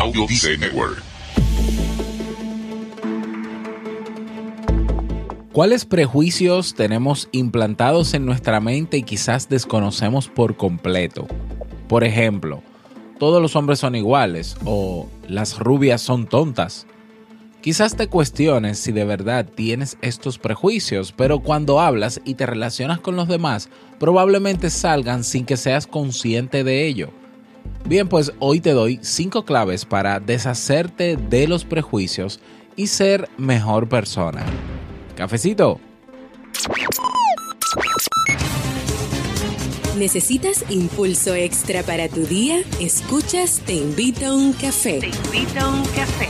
Audio Dice Network. ¿Cuáles prejuicios tenemos implantados en nuestra mente y quizás desconocemos por completo? Por ejemplo, todos los hombres son iguales o las rubias son tontas. Quizás te cuestiones si de verdad tienes estos prejuicios, pero cuando hablas y te relacionas con los demás, probablemente salgan sin que seas consciente de ello. Bien, pues hoy te doy 5 claves para deshacerte de los prejuicios y ser mejor persona. Cafecito. ¿Necesitas impulso extra para tu día? Escuchas Te invito a un café. Te invito a un café.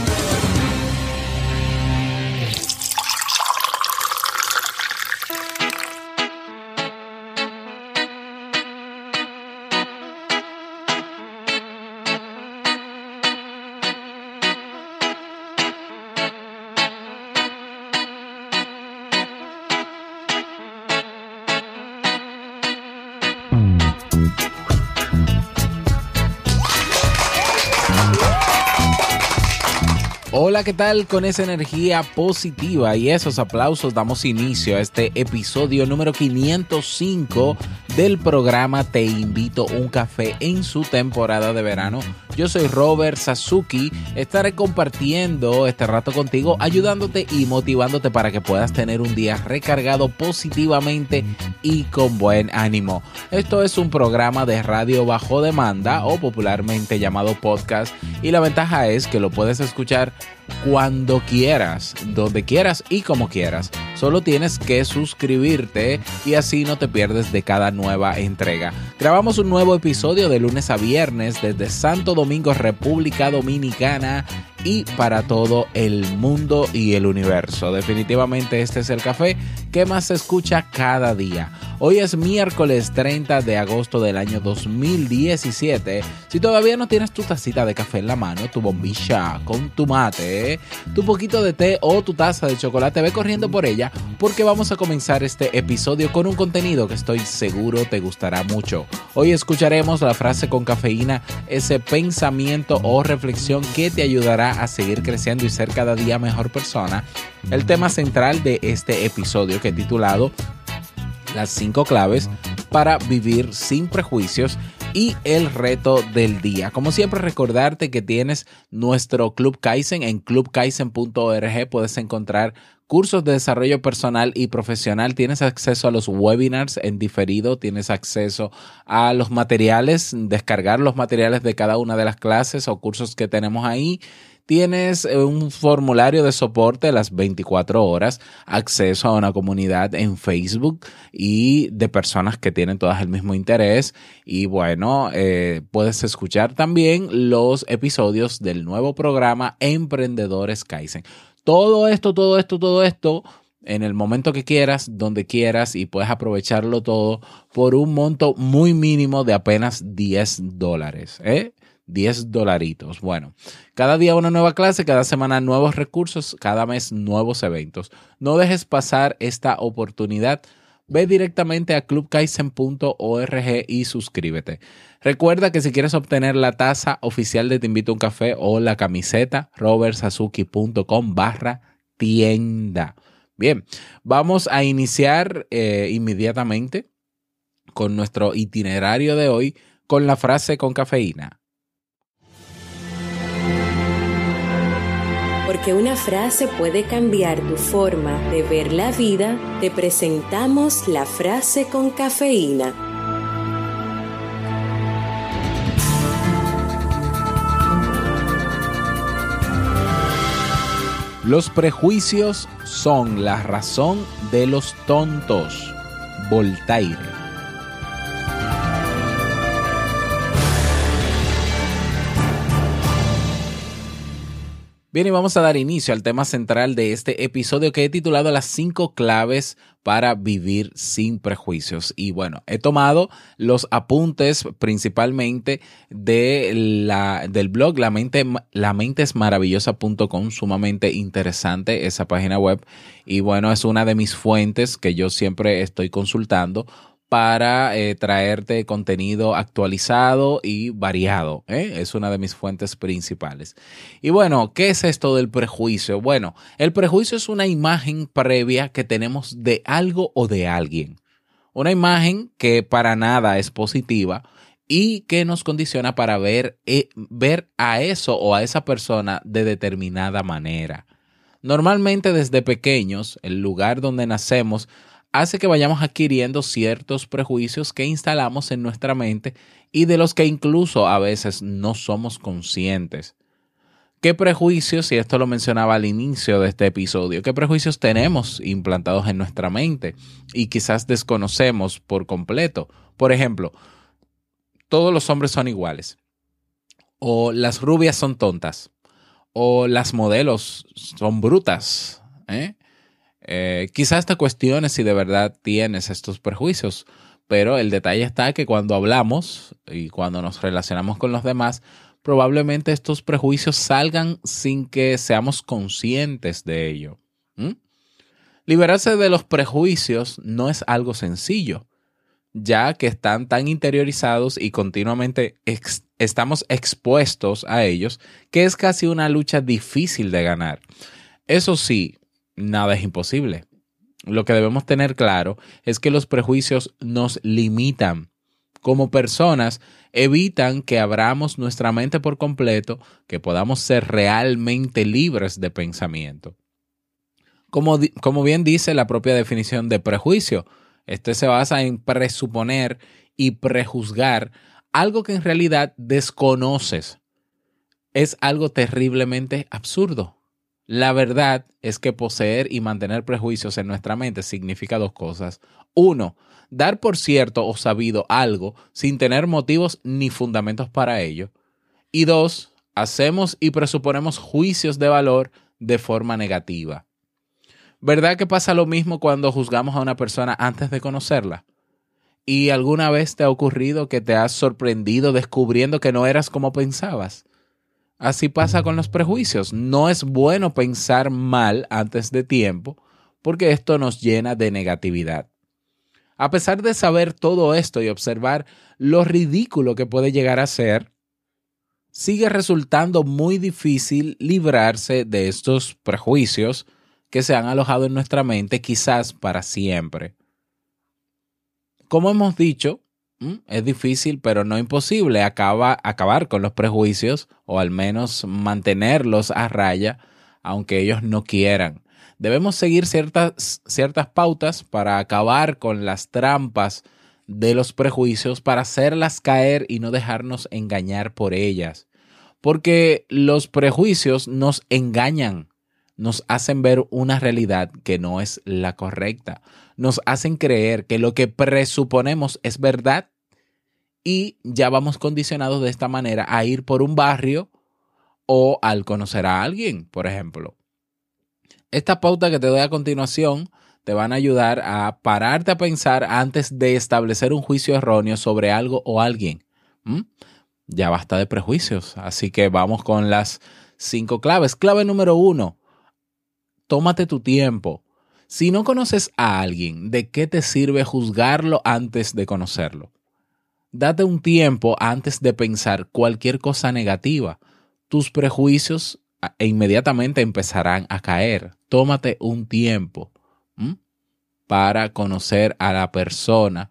Hola, ¿qué tal? Con esa energía positiva y esos aplausos damos inicio a este episodio número 505 del programa Te invito un café en su temporada de verano. Yo soy Robert Sasuki, estaré compartiendo este rato contigo, ayudándote y motivándote para que puedas tener un día recargado positivamente y con buen ánimo. Esto es un programa de radio bajo demanda o popularmente llamado podcast y la ventaja es que lo puedes escuchar cuando quieras, donde quieras y como quieras. Solo tienes que suscribirte y así no te pierdes de cada nueva entrega. Grabamos un nuevo episodio de lunes a viernes desde Santo Domingo, República Dominicana y para todo el mundo y el universo. Definitivamente este es el café que más se escucha cada día. Hoy es miércoles 30 de agosto del año 2017. Si todavía no tienes tu tacita de café en la mano, tu bombilla con tu mate, tu poquito de té o tu taza de chocolate, ve corriendo por ella porque vamos a comenzar este episodio con un contenido que estoy seguro te gustará mucho. Hoy escucharemos la frase con cafeína, ese pensamiento o reflexión que te ayudará a seguir creciendo y ser cada día mejor persona. El tema central de este episodio que he titulado las cinco claves para vivir sin prejuicios y el reto del día. Como siempre, recordarte que tienes nuestro Club Kaizen en clubkaizen.org. Puedes encontrar cursos de desarrollo personal y profesional. Tienes acceso a los webinars en diferido. Tienes acceso a los materiales, descargar los materiales de cada una de las clases o cursos que tenemos ahí tienes eh, un formulario de soporte las 24 horas, acceso a una comunidad en Facebook y de personas que tienen todas el mismo interés. Y bueno, eh, puedes escuchar también los episodios del nuevo programa Emprendedores Kaizen. Todo esto, todo esto, todo esto en el momento que quieras, donde quieras y puedes aprovecharlo todo por un monto muy mínimo de apenas 10 dólares. ¿eh? 10 dolaritos. Bueno, cada día una nueva clase, cada semana nuevos recursos, cada mes nuevos eventos. No dejes pasar esta oportunidad. Ve directamente a clubkaizen.org y suscríbete. Recuerda que si quieres obtener la taza oficial de Te invito a un café o la camiseta, robertsazuki.com barra tienda. Bien, vamos a iniciar eh, inmediatamente con nuestro itinerario de hoy con la frase con cafeína. Porque una frase puede cambiar tu forma de ver la vida, te presentamos la frase con cafeína. Los prejuicios son la razón de los tontos. Voltaire. Bien, y vamos a dar inicio al tema central de este episodio que he titulado Las cinco claves para vivir sin prejuicios. Y bueno, he tomado los apuntes principalmente de la, del blog La Mente, la mentesmaravillosa.com, sumamente interesante esa página web. Y bueno, es una de mis fuentes que yo siempre estoy consultando para eh, traerte contenido actualizado y variado. ¿eh? Es una de mis fuentes principales. Y bueno, ¿qué es esto del prejuicio? Bueno, el prejuicio es una imagen previa que tenemos de algo o de alguien. Una imagen que para nada es positiva y que nos condiciona para ver, eh, ver a eso o a esa persona de determinada manera. Normalmente desde pequeños, el lugar donde nacemos hace que vayamos adquiriendo ciertos prejuicios que instalamos en nuestra mente y de los que incluso a veces no somos conscientes. ¿Qué prejuicios, y esto lo mencionaba al inicio de este episodio, qué prejuicios tenemos implantados en nuestra mente y quizás desconocemos por completo? Por ejemplo, todos los hombres son iguales, o las rubias son tontas, o las modelos son brutas, ¿eh? Eh, quizás te cuestiones si de verdad tienes estos prejuicios, pero el detalle está que cuando hablamos y cuando nos relacionamos con los demás, probablemente estos prejuicios salgan sin que seamos conscientes de ello. Liberarse de los prejuicios no es algo sencillo, ya que están tan interiorizados y continuamente estamos expuestos a ellos, que es casi una lucha difícil de ganar. Eso sí, nada es imposible. Lo que debemos tener claro es que los prejuicios nos limitan. Como personas, evitan que abramos nuestra mente por completo, que podamos ser realmente libres de pensamiento. Como, como bien dice la propia definición de prejuicio, este se basa en presuponer y prejuzgar algo que en realidad desconoces. Es algo terriblemente absurdo. La verdad es que poseer y mantener prejuicios en nuestra mente significa dos cosas. Uno, dar por cierto o sabido algo sin tener motivos ni fundamentos para ello. Y dos, hacemos y presuponemos juicios de valor de forma negativa. ¿Verdad que pasa lo mismo cuando juzgamos a una persona antes de conocerla? ¿Y alguna vez te ha ocurrido que te has sorprendido descubriendo que no eras como pensabas? Así pasa con los prejuicios. No es bueno pensar mal antes de tiempo porque esto nos llena de negatividad. A pesar de saber todo esto y observar lo ridículo que puede llegar a ser, sigue resultando muy difícil librarse de estos prejuicios que se han alojado en nuestra mente quizás para siempre. Como hemos dicho, es difícil, pero no imposible acabar con los prejuicios o al menos mantenerlos a raya, aunque ellos no quieran. Debemos seguir ciertas, ciertas pautas para acabar con las trampas de los prejuicios, para hacerlas caer y no dejarnos engañar por ellas. Porque los prejuicios nos engañan, nos hacen ver una realidad que no es la correcta, nos hacen creer que lo que presuponemos es verdad y ya vamos condicionados de esta manera a ir por un barrio o al conocer a alguien, por ejemplo. Esta pauta que te doy a continuación te van a ayudar a pararte a pensar antes de establecer un juicio erróneo sobre algo o alguien. Ya basta de prejuicios, así que vamos con las cinco claves. Clave número uno, tómate tu tiempo. Si no conoces a alguien, ¿de qué te sirve juzgarlo antes de conocerlo? Date un tiempo antes de pensar cualquier cosa negativa. Tus prejuicios e inmediatamente empezarán a caer. Tómate un tiempo para conocer a la persona.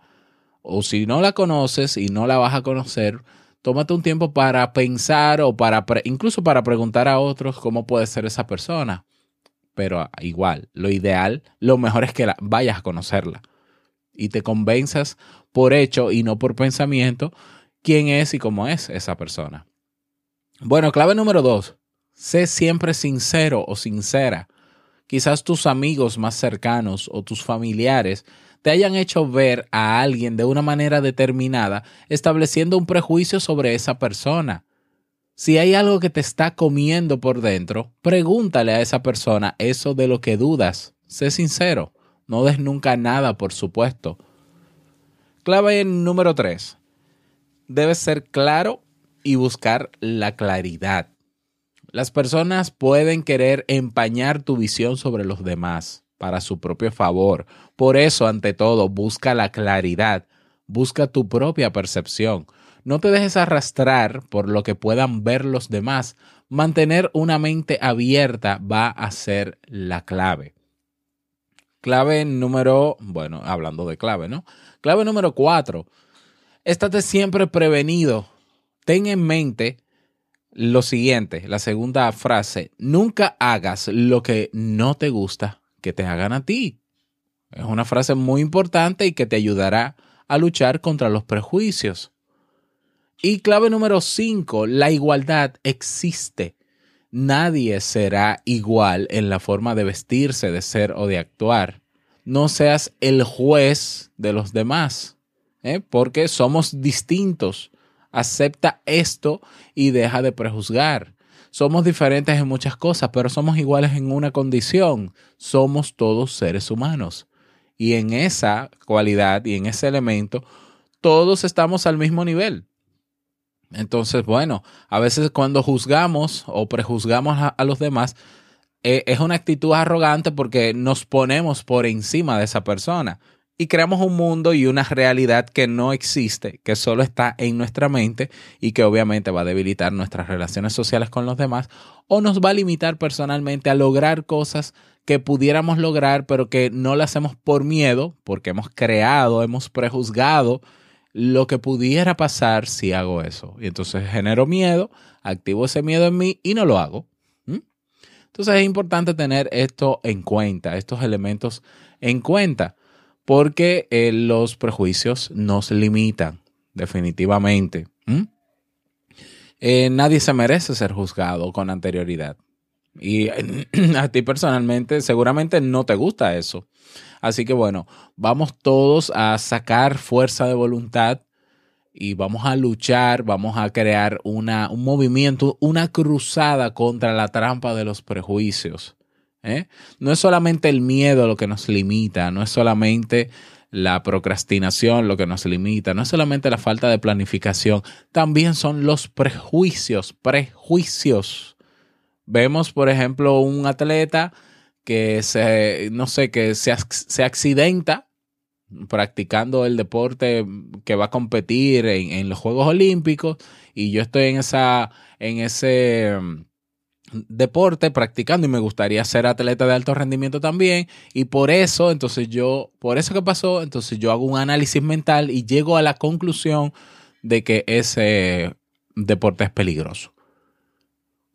O si no la conoces y no la vas a conocer, tómate un tiempo para pensar o para incluso para preguntar a otros cómo puede ser esa persona. Pero igual, lo ideal, lo mejor es que la, vayas a conocerla y te convenzas por hecho y no por pensamiento quién es y cómo es esa persona. Bueno, clave número dos, sé siempre sincero o sincera. Quizás tus amigos más cercanos o tus familiares te hayan hecho ver a alguien de una manera determinada, estableciendo un prejuicio sobre esa persona. Si hay algo que te está comiendo por dentro, pregúntale a esa persona eso de lo que dudas. Sé sincero. No des nunca nada, por supuesto. Clave número 3. Debes ser claro y buscar la claridad. Las personas pueden querer empañar tu visión sobre los demás para su propio favor. Por eso, ante todo, busca la claridad, busca tu propia percepción. No te dejes arrastrar por lo que puedan ver los demás. Mantener una mente abierta va a ser la clave. Clave número, bueno, hablando de clave, ¿no? Clave número cuatro. Estate siempre prevenido. Ten en mente lo siguiente, la segunda frase, nunca hagas lo que no te gusta que te hagan a ti. Es una frase muy importante y que te ayudará a luchar contra los prejuicios. Y clave número 5, la igualdad existe. Nadie será igual en la forma de vestirse, de ser o de actuar. No seas el juez de los demás, ¿eh? porque somos distintos acepta esto y deja de prejuzgar. Somos diferentes en muchas cosas, pero somos iguales en una condición. Somos todos seres humanos. Y en esa cualidad y en ese elemento, todos estamos al mismo nivel. Entonces, bueno, a veces cuando juzgamos o prejuzgamos a, los demás, eh, es una actitud arrogante porque nos ponemos por encima de esa persona y creamos un mundo y una realidad que no existe, que solo está en nuestra mente y que obviamente va a debilitar nuestras relaciones sociales con los demás o nos va a limitar personalmente a lograr cosas que pudiéramos lograr pero que no las hacemos por miedo, porque hemos creado, hemos prejuzgado lo que pudiera pasar si hago eso. Y entonces genero miedo, activo ese miedo en mí y no lo hago. Entonces es importante tener esto en cuenta, estos elementos en cuenta porque eh, los prejuicios nos limitan, definitivamente. Eh, nadie se merece ser juzgado con anterioridad. Y a ti personalmente seguramente no te gusta eso. Así que bueno, vamos todos a sacar fuerza de voluntad y vamos a luchar, vamos a crear una, un movimiento, una cruzada contra la trampa de los prejuicios. ¿eh? No es solamente el miedo lo que nos limita, no es solamente la procrastinación lo que nos limita, no es solamente la falta de planificación, también son los prejuicios, prejuicios. Vemos, por ejemplo, un atleta que se, no sé, que se, se accidenta practicando el deporte que va a competir en, en, los Juegos Olímpicos y yo estoy en esa, en ese deporte practicando y me gustaría ser atleta de alto rendimiento también y por eso entonces yo por eso que pasó entonces yo hago un análisis mental y llego a la conclusión de que ese deporte es peligroso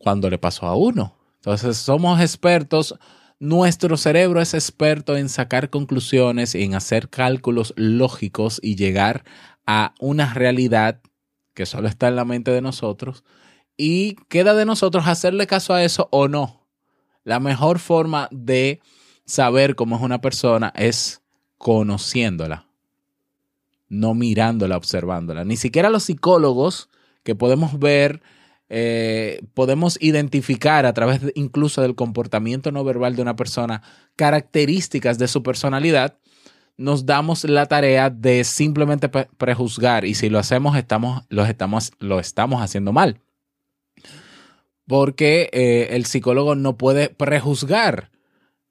cuando le pasó a uno entonces somos expertos nuestro cerebro es experto en sacar conclusiones en hacer cálculos lógicos y llegar a una realidad que solo está en la mente de nosotros y queda de nosotros hacerle caso a eso o no. La mejor forma de saber cómo es una persona es conociéndola, no mirándola, observándola. Ni siquiera los psicólogos que podemos ver, eh, podemos identificar a través incluso del comportamiento no verbal de una persona características de su personalidad, nos damos la tarea de simplemente prejuzgar y si lo hacemos estamos, estamos, lo estamos haciendo mal porque eh, el psicólogo no puede prejuzgar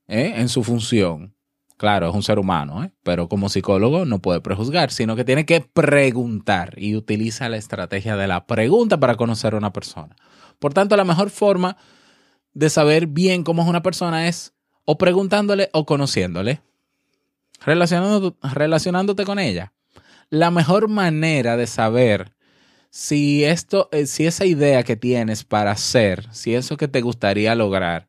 ¿eh? en su función. Claro, es un ser humano, ¿eh? pero como psicólogo no puede prejuzgar, sino que tiene que preguntar y utiliza la estrategia de la pregunta para conocer a una persona. Por tanto, la mejor forma de saber bien cómo es una persona es o preguntándole o conociéndole, relacionándote con ella. La mejor manera de saber si esto, eh, si esa idea que tienes para hacer, si eso que te gustaría lograr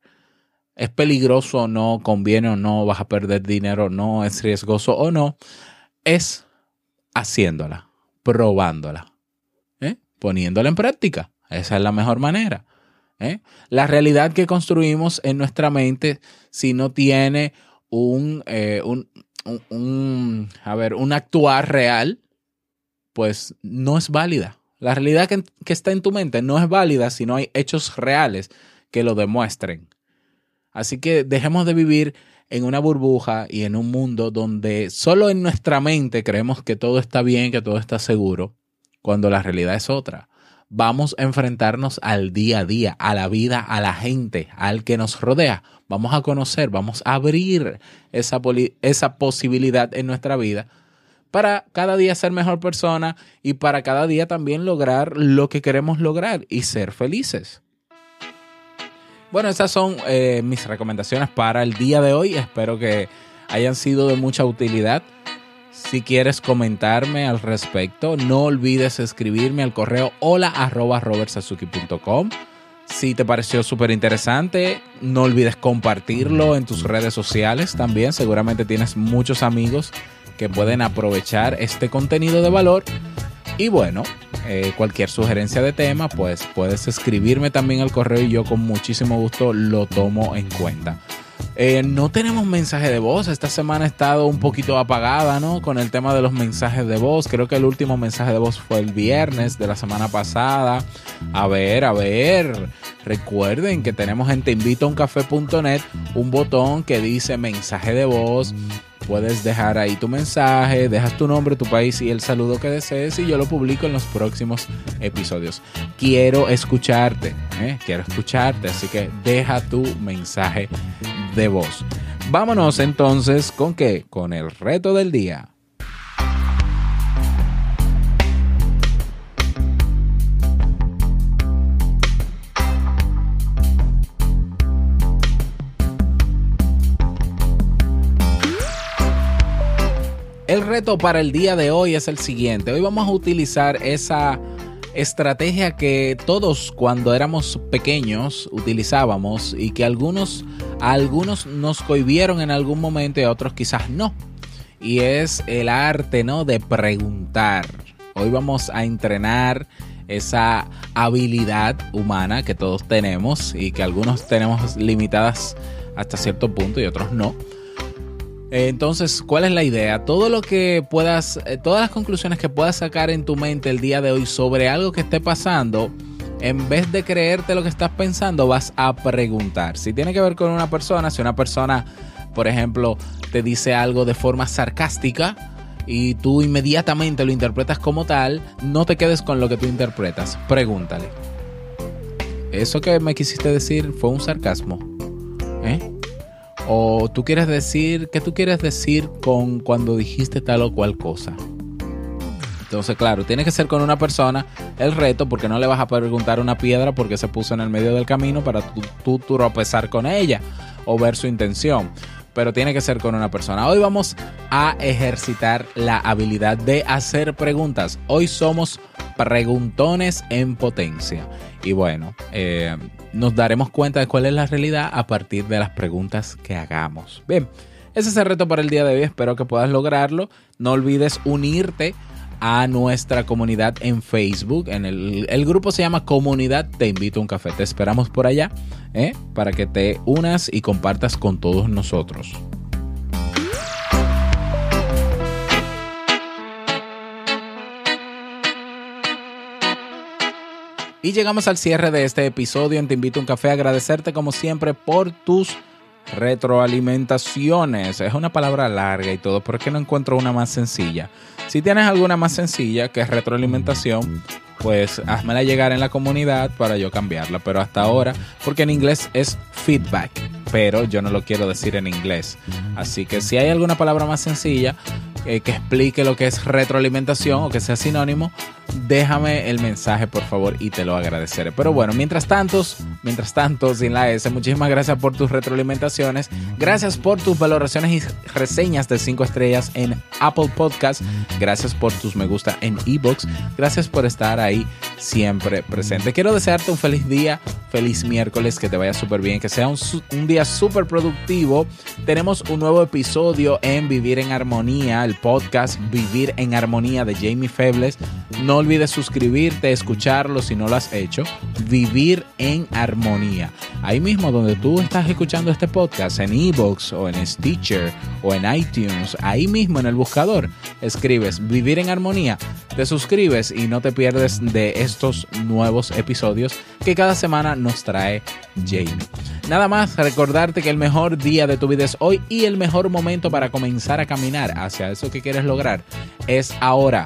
es peligroso o no, conviene o no, vas a perder dinero o no, es riesgoso o no, es haciéndola, probándola, ¿eh? poniéndola en práctica. Esa es la mejor manera. ¿eh? La realidad que construimos en nuestra mente, si no tiene un, un, un, a ver, un actuar real, pues no es válida La realidad que, que está en tu mente no es válida si no hay hechos reales que lo demuestren. Así que dejemos de vivir en una burbuja y en un mundo donde solo en nuestra mente creemos que todo está bien, que todo está seguro, cuando la realidad es otra. Vamos a enfrentarnos al día a día, a la vida, a la gente, al que nos rodea. Vamos a conocer, vamos a abrir esa, esa posibilidad en nuestra vida para cada día ser mejor persona y para cada día también lograr lo que queremos lograr y ser felices. Bueno, esas son eh, mis recomendaciones para el día de hoy. Espero que hayan sido de mucha utilidad. Si quieres comentarme al respecto, no olvides escribirme al correo hola Si te pareció súper interesante, no olvides compartirlo en tus redes sociales también. Seguramente tienes muchos amigos que pueden aprovechar este contenido de valor. Y bueno, eh, cualquier sugerencia de tema, pues puedes escribirme también al correo y yo con muchísimo gusto lo tomo en cuenta. Eh, no tenemos mensaje de voz. Esta semana ha estado un poquito apagada, ¿no? Con el tema de los mensajes de voz. Creo que el último mensaje de voz fue el viernes de la semana pasada. A ver, a ver. Recuerden que tenemos en teinvitouncafe.net un botón que dice mensaje de voz puedes dejar ahí tu mensaje, dejas tu nombre, tu país y el saludo que desees y yo lo publico en los próximos episodios. Quiero escucharte, ¿eh? quiero escucharte, así que deja tu mensaje de voz. Vámonos entonces con qué? Con el reto del día. El reto para el día de hoy es el siguiente. Hoy vamos a utilizar esa estrategia que todos cuando éramos pequeños utilizábamos y que algunos, algunos nos cohibieron en algún momento y a otros quizás no. Y es el arte, ¿no? De preguntar. Hoy vamos a entrenar esa habilidad humana que todos tenemos y que algunos tenemos limitadas hasta cierto punto y otros no entonces, ¿cuál es la idea? Todo lo que puedas, eh, todas las conclusiones que puedas sacar en tu mente el día de hoy sobre algo que esté pasando, en vez de creerte lo que estás pensando, vas a preguntar. Si tiene que ver con una persona, si una persona, por ejemplo, te dice algo de forma sarcástica y tú inmediatamente lo interpretas como tal, no te quedes con lo que tú interpretas. Pregúntale. ¿Eso que me quisiste decir fue un sarcasmo? ¿Eh? O tú quieres decir, ¿qué tú quieres decir con cuando dijiste tal o cual cosa? Entonces, claro, tiene que ser con una persona el reto, porque no le vas a preguntar una piedra porque se puso en el medio del camino para tú, tú tropezar con ella o ver su intención. Pero tiene que ser con una persona. Hoy vamos a ejercitar la habilidad de hacer preguntas. Hoy somos preguntones en potencia. Y bueno, eh, nos daremos cuenta de cuál es la realidad a partir de las preguntas que hagamos. Bien, ese es el reto para el día de hoy. Espero que puedas lograrlo. No olvides unirte a nuestra comunidad en Facebook. En el, el, grupo se llama Comunidad Te Invito a un Café. Te esperamos por allá ¿eh? para que te unas y compartas con todos nosotros. Y llegamos al cierre de este episodio en Te Invito a un Café. Agradecerte como siempre por tus retroalimentaciones. Es una palabra larga y todo, pero es que no encuentro una más sencilla. Si tienes alguna más sencilla que es retroalimentación, pues házmela llegar en la comunidad para yo cambiarla. Pero hasta ahora, porque en inglés es feedback, pero yo no lo quiero decir en inglés. Así que si hay alguna palabra más sencilla, eh, que explique lo que es retroalimentación o que sea sinónimo, déjame el mensaje por favor y te lo agradeceré. Pero bueno, mientras tanto, mientras tanto, sin la S, muchísimas gracias por tus retroalimentaciones, gracias por tus valoraciones y reseñas de 5 estrellas en Apple Podcast, gracias por tus me gusta en ebooks, gracias por estar ahí siempre presente. Quiero desearte un feliz día, feliz miércoles, que te vaya súper bien, que sea un, día súper productivo. Tenemos un nuevo episodio en Vivir en Armonía, el podcast Vivir en Armonía de Jamie Febles. No olvides suscribirte, escucharlo si no lo has hecho. Vivir en armonía. Ahí mismo donde tú estás escuchando este podcast, en Evox o en Stitcher o en iTunes, ahí mismo en el buscador, escribes Vivir en armonía, te suscribes y no te pierdes de estos nuevos episodios que cada semana nos trae Jamie. Nada más recordarte que el mejor día de tu vida es hoy y el mejor momento para comenzar a caminar hacia eso que quieres lograr es ahora.